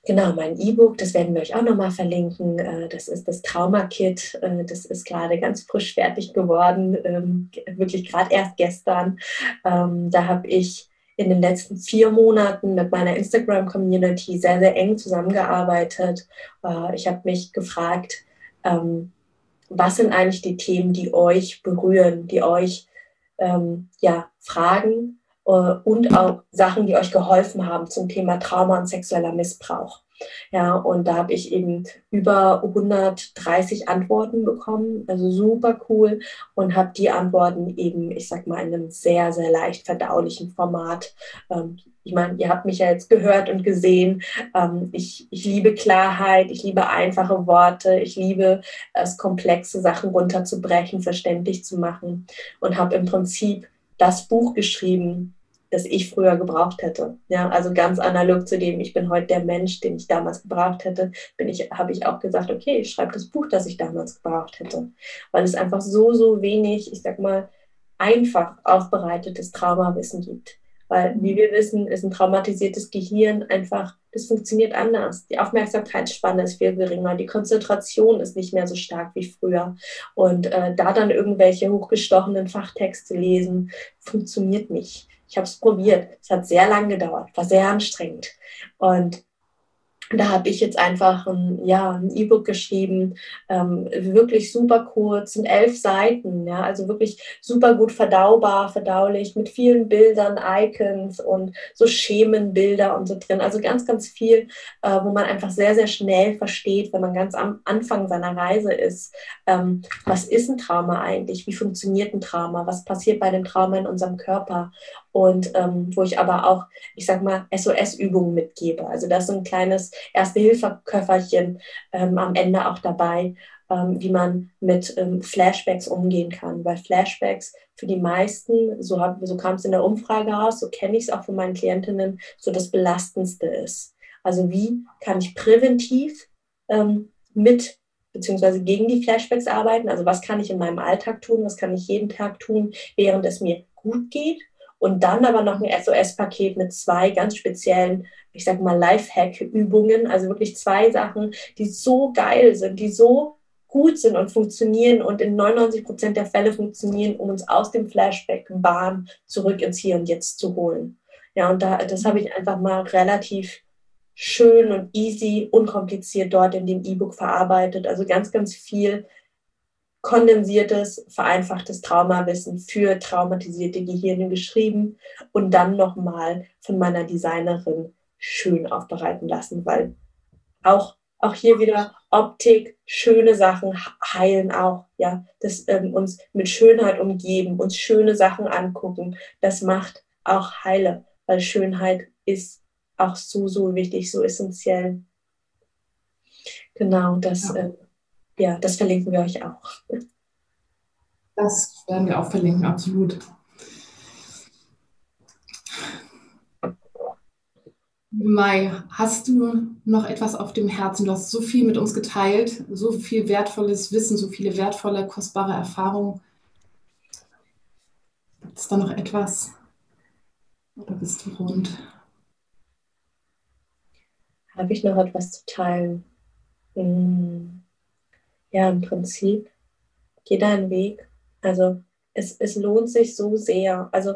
Genau, mein E-Book, das werden wir euch auch nochmal verlinken. Äh, das ist das Trauma-Kit. Äh, das ist gerade ganz frisch fertig geworden, ähm, wirklich gerade erst gestern. Ähm, da habe ich in den letzten vier Monaten mit meiner Instagram-Community sehr, sehr eng zusammengearbeitet. Äh, ich habe mich gefragt, ähm, was sind eigentlich die Themen, die euch berühren, die euch ja, fragen, und auch Sachen, die euch geholfen haben zum Thema Trauma und sexueller Missbrauch. Ja, und da habe ich eben über 130 Antworten bekommen, also super cool und habe die Antworten eben, ich sag mal, in einem sehr, sehr leicht verdaulichen Format. Ähm, ich meine, ihr habt mich ja jetzt gehört und gesehen. Ähm, ich, ich liebe Klarheit, ich liebe einfache Worte, ich liebe es, komplexe Sachen runterzubrechen, verständlich zu machen und habe im Prinzip das Buch geschrieben, das ich früher gebraucht hätte. Ja, also ganz analog zu dem, ich bin heute der Mensch, den ich damals gebraucht hätte, bin ich, habe ich auch gesagt, okay, ich schreibe das Buch, das ich damals gebraucht hätte. Weil es einfach so, so wenig, ich sag mal, einfach aufbereitetes Traumawissen gibt. Weil, wie wir wissen, ist ein traumatisiertes Gehirn einfach, das funktioniert anders. Die Aufmerksamkeitsspanne ist viel geringer, die Konzentration ist nicht mehr so stark wie früher. Und äh, da dann irgendwelche hochgestochenen Fachtexte lesen, funktioniert nicht. Ich habe es probiert. Es hat sehr lang gedauert, war sehr anstrengend. Und da habe ich jetzt einfach ein ja, E-Book geschrieben, ähm, wirklich super kurz, sind elf Seiten, ja, also wirklich super gut verdaubar, verdaulich, mit vielen Bildern, Icons und so Schemenbilder und so drin. Also ganz, ganz viel, äh, wo man einfach sehr, sehr schnell versteht, wenn man ganz am Anfang seiner Reise ist, ähm, was ist ein Trauma eigentlich, wie funktioniert ein Trauma, was passiert bei dem Trauma in unserem Körper und ähm, wo ich aber auch, ich sag mal, SOS-Übungen mitgebe. Also das ist ein kleines Erste-Hilfe-Köfferchen ähm, am Ende auch dabei, ähm, wie man mit ähm, Flashbacks umgehen kann. Weil Flashbacks für die meisten, so, so kam es in der Umfrage raus, so kenne ich es auch von meinen Klientinnen, so das Belastendste ist. Also wie kann ich präventiv ähm, mit beziehungsweise gegen die Flashbacks arbeiten? Also was kann ich in meinem Alltag tun? Was kann ich jeden Tag tun, während es mir gut geht? Und dann aber noch ein SOS-Paket mit zwei ganz speziellen, ich sag mal, Lifehack-Übungen, also wirklich zwei Sachen, die so geil sind, die so gut sind und funktionieren und in 99 Prozent der Fälle funktionieren, um uns aus dem Flashback-Bahn zurück ins Hier und Jetzt zu holen. Ja, und da, das habe ich einfach mal relativ schön und easy, unkompliziert dort in dem E-Book verarbeitet. Also ganz, ganz viel kondensiertes, vereinfachtes Traumawissen für traumatisierte Gehirne geschrieben und dann nochmal von meiner Designerin schön aufbereiten lassen, weil auch, auch hier wieder Optik, schöne Sachen heilen auch, ja, das ähm, uns mit Schönheit umgeben, uns schöne Sachen angucken, das macht auch heile, weil Schönheit ist auch so, so wichtig, so essentiell. Genau, das, ja. äh, ja, das verlinken wir euch auch. Das werden wir auch verlinken, absolut. Mai, hast du noch etwas auf dem Herzen? Du hast so viel mit uns geteilt, so viel wertvolles Wissen, so viele wertvolle, kostbare Erfahrungen. Gibt es da noch etwas? Oder bist du rund? Habe ich noch etwas zu teilen? Hm. Ja, im Prinzip, geh deinen Weg. Also es, es lohnt sich so sehr. Also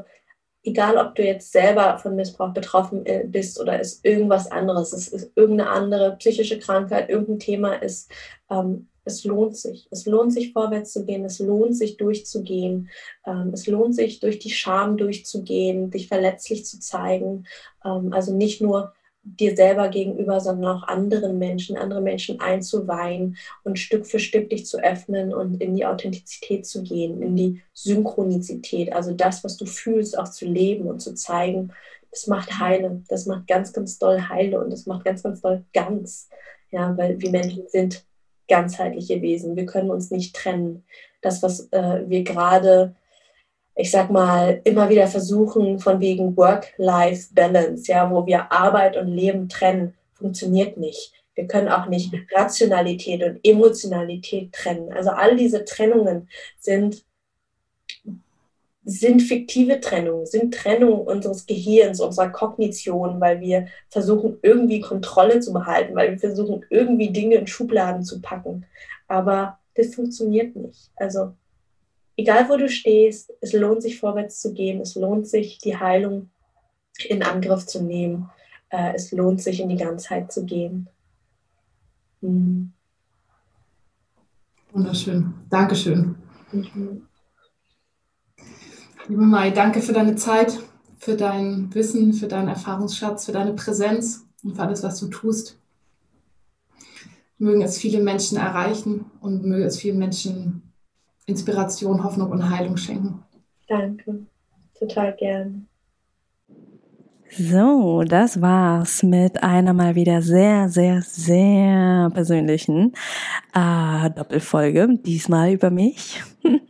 egal, ob du jetzt selber von Missbrauch betroffen äh, bist oder es irgendwas anderes, es ist irgendeine andere psychische Krankheit, irgendein Thema ist, ähm, es lohnt sich. Es lohnt sich vorwärts zu gehen, es lohnt sich durchzugehen, ähm, es lohnt sich durch die Scham durchzugehen, dich verletzlich zu zeigen. Ähm, also nicht nur dir selber gegenüber, sondern auch anderen Menschen, andere Menschen einzuweihen und Stück für Stück dich zu öffnen und in die Authentizität zu gehen, in die Synchronizität, also das, was du fühlst, auch zu leben und zu zeigen. Das macht heile, das macht ganz, ganz doll heile und das macht ganz, ganz doll ganz. Ja, weil wir Menschen sind ganzheitliche Wesen. Wir können uns nicht trennen. Das, was äh, wir gerade ich sag mal, immer wieder versuchen, von wegen Work-Life-Balance, ja, wo wir Arbeit und Leben trennen, funktioniert nicht. Wir können auch nicht Rationalität und Emotionalität trennen. Also all diese Trennungen sind, sind fiktive Trennungen, sind Trennungen unseres Gehirns, unserer Kognition, weil wir versuchen, irgendwie Kontrolle zu behalten, weil wir versuchen, irgendwie Dinge in Schubladen zu packen. Aber das funktioniert nicht. Also egal wo du stehst, es lohnt sich vorwärts zu gehen, es lohnt sich die Heilung in Angriff zu nehmen, äh, es lohnt sich in die Ganzheit zu gehen. Mhm. Wunderschön. Dankeschön. Mhm. Liebe Mai, danke für deine Zeit, für dein Wissen, für deinen Erfahrungsschatz, für deine Präsenz und für alles, was du tust. Mögen es viele Menschen erreichen und möge es vielen Menschen Inspiration, Hoffnung und Heilung schenken. Danke, total gern. So, das war's mit einer mal wieder sehr, sehr, sehr persönlichen äh, Doppelfolge. Diesmal über mich.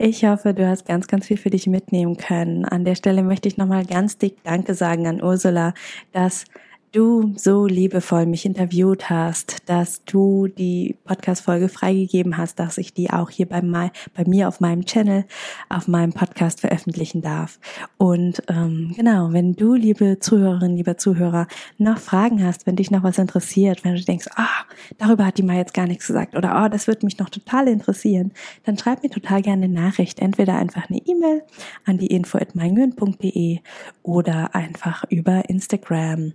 Ich hoffe, du hast ganz, ganz viel für dich mitnehmen können. An der Stelle möchte ich nochmal ganz dick Danke sagen an Ursula, dass du so liebevoll mich interviewt hast, dass du die Podcast-Folge freigegeben hast, dass ich die auch hier bei, my, bei mir auf meinem Channel, auf meinem Podcast veröffentlichen darf. Und ähm, genau, wenn du, liebe Zuhörerin, lieber Zuhörer, noch Fragen hast, wenn dich noch was interessiert, wenn du denkst, ah, darüber hat die mal jetzt gar nichts gesagt oder oh, das würde mich noch total interessieren, dann schreib mir total gerne eine Nachricht. Entweder einfach eine E-Mail an die info at oder einfach über Instagram.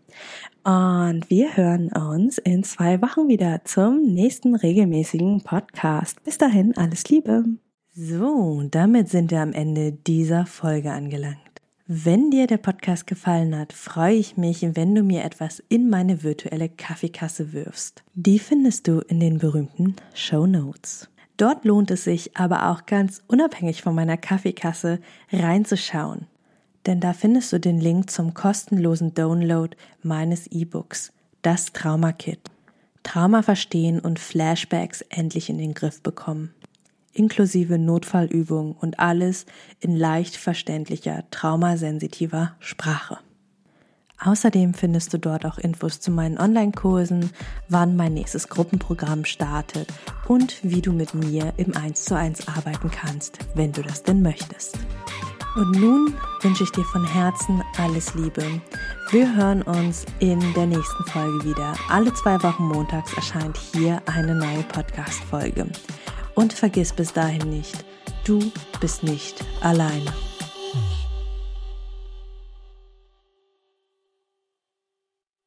Und wir hören uns in zwei Wochen wieder zum nächsten regelmäßigen Podcast. Bis dahin, alles Liebe. So, damit sind wir am Ende dieser Folge angelangt. Wenn dir der Podcast gefallen hat, freue ich mich, wenn du mir etwas in meine virtuelle Kaffeekasse wirfst. Die findest du in den berühmten Show Notes. Dort lohnt es sich aber auch ganz unabhängig von meiner Kaffeekasse reinzuschauen denn da findest du den Link zum kostenlosen Download meines E-Books, das Trauma Kit. Trauma verstehen und Flashbacks endlich in den Griff bekommen. Inklusive Notfallübungen und alles in leicht verständlicher, traumasensitiver Sprache. Außerdem findest du dort auch Infos zu meinen Online-Kursen, wann mein nächstes Gruppenprogramm startet und wie du mit mir im 1 zu 1 arbeiten kannst, wenn du das denn möchtest. Und nun wünsche ich dir von Herzen alles Liebe. Wir hören uns in der nächsten Folge wieder. Alle zwei Wochen montags erscheint hier eine neue Podcast-Folge. Und vergiss bis dahin nicht, du bist nicht alleine.